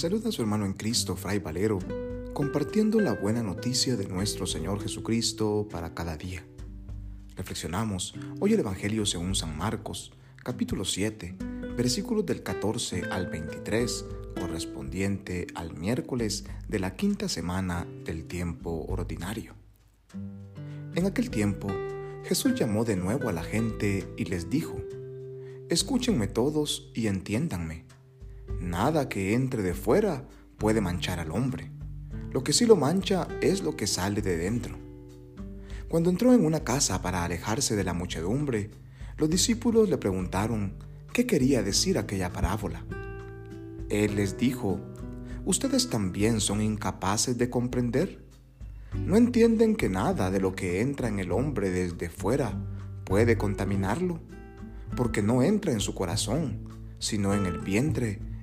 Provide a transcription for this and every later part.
saluda su hermano en Cristo, Fray Valero, compartiendo la buena noticia de nuestro Señor Jesucristo para cada día. Reflexionamos hoy el Evangelio según San Marcos, capítulo 7, versículos del 14 al 23, correspondiente al miércoles de la quinta semana del tiempo ordinario. En aquel tiempo, Jesús llamó de nuevo a la gente y les dijo, Escúchenme todos y entiéndanme. Nada que entre de fuera puede manchar al hombre. Lo que sí lo mancha es lo que sale de dentro. Cuando entró en una casa para alejarse de la muchedumbre, los discípulos le preguntaron qué quería decir aquella parábola. Él les dijo, ¿ustedes también son incapaces de comprender? ¿No entienden que nada de lo que entra en el hombre desde fuera puede contaminarlo? Porque no entra en su corazón, sino en el vientre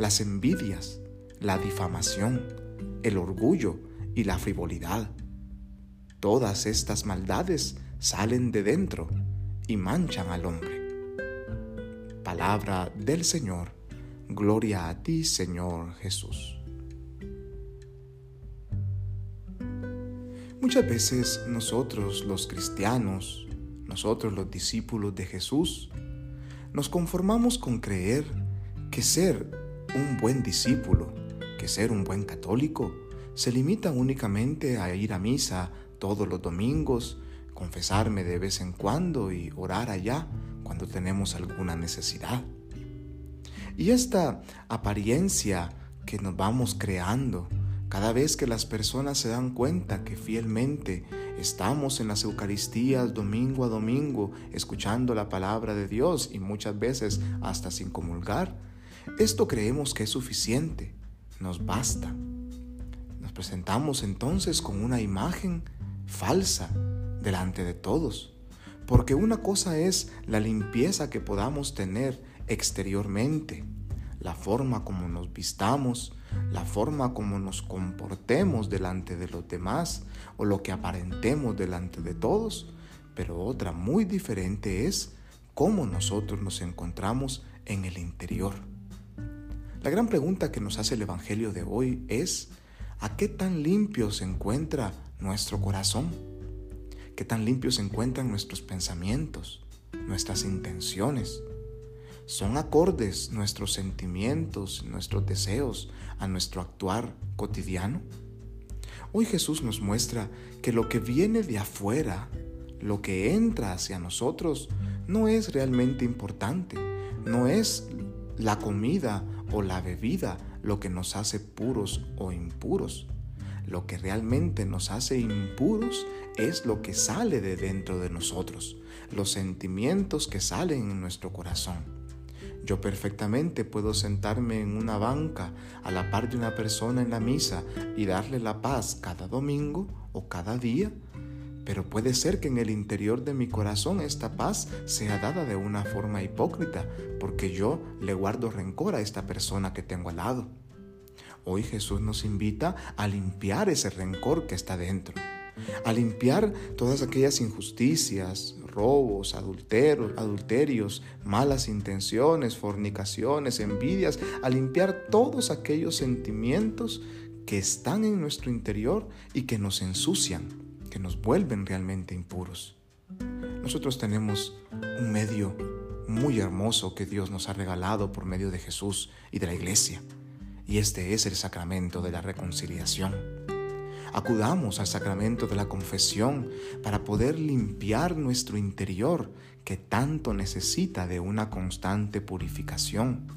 las envidias, la difamación, el orgullo y la frivolidad. Todas estas maldades salen de dentro y manchan al hombre. Palabra del Señor. Gloria a ti, Señor Jesús. Muchas veces nosotros los cristianos, nosotros los discípulos de Jesús, nos conformamos con creer que ser un buen discípulo, que ser un buen católico, se limita únicamente a ir a misa todos los domingos, confesarme de vez en cuando y orar allá cuando tenemos alguna necesidad. Y esta apariencia que nos vamos creando cada vez que las personas se dan cuenta que fielmente estamos en las Eucaristías domingo a domingo escuchando la palabra de Dios y muchas veces hasta sin comulgar, esto creemos que es suficiente, nos basta. Nos presentamos entonces con una imagen falsa delante de todos, porque una cosa es la limpieza que podamos tener exteriormente, la forma como nos vistamos, la forma como nos comportemos delante de los demás o lo que aparentemos delante de todos, pero otra muy diferente es cómo nosotros nos encontramos en el interior. La gran pregunta que nos hace el Evangelio de hoy es, ¿a qué tan limpio se encuentra nuestro corazón? ¿Qué tan limpios se encuentran nuestros pensamientos, nuestras intenciones? son acordes nuestros sentimientos, nuestros deseos a nuestro actuar cotidiano? Hoy Jesús nos muestra que lo que viene de afuera, lo que entra hacia nosotros, no es realmente importante, no es la comida o la bebida lo que nos hace puros o impuros. Lo que realmente nos hace impuros es lo que sale de dentro de nosotros, los sentimientos que salen en nuestro corazón. Yo perfectamente puedo sentarme en una banca a la par de una persona en la misa y darle la paz cada domingo o cada día, pero puede ser que en el interior de mi corazón esta paz sea dada de una forma hipócrita, porque yo le guardo rencor a esta persona que tengo al lado. Hoy Jesús nos invita a limpiar ese rencor que está dentro a limpiar todas aquellas injusticias, robos, adulteros, adulterios, malas intenciones, fornicaciones, envidias, a limpiar todos aquellos sentimientos que están en nuestro interior y que nos ensucian, que nos vuelven realmente impuros. Nosotros tenemos un medio muy hermoso que Dios nos ha regalado por medio de Jesús y de la iglesia, y este es el sacramento de la reconciliación. Acudamos al sacramento de la confesión para poder limpiar nuestro interior que tanto necesita de una constante purificación.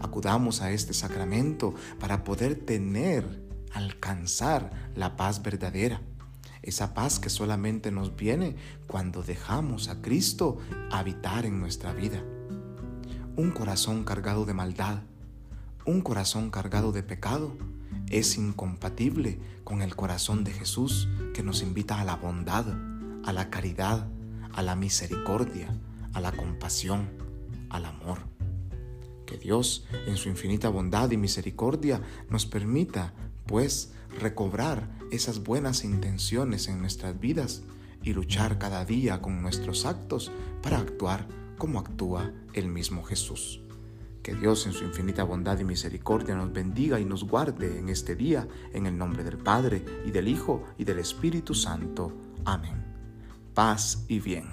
Acudamos a este sacramento para poder tener, alcanzar la paz verdadera. Esa paz que solamente nos viene cuando dejamos a Cristo habitar en nuestra vida. Un corazón cargado de maldad, un corazón cargado de pecado, es incompatible con el corazón de Jesús que nos invita a la bondad, a la caridad, a la misericordia, a la compasión, al amor. Que Dios, en su infinita bondad y misericordia, nos permita, pues, recobrar esas buenas intenciones en nuestras vidas y luchar cada día con nuestros actos para actuar como actúa el mismo Jesús. Que Dios en su infinita bondad y misericordia nos bendiga y nos guarde en este día, en el nombre del Padre, y del Hijo, y del Espíritu Santo. Amén. Paz y bien.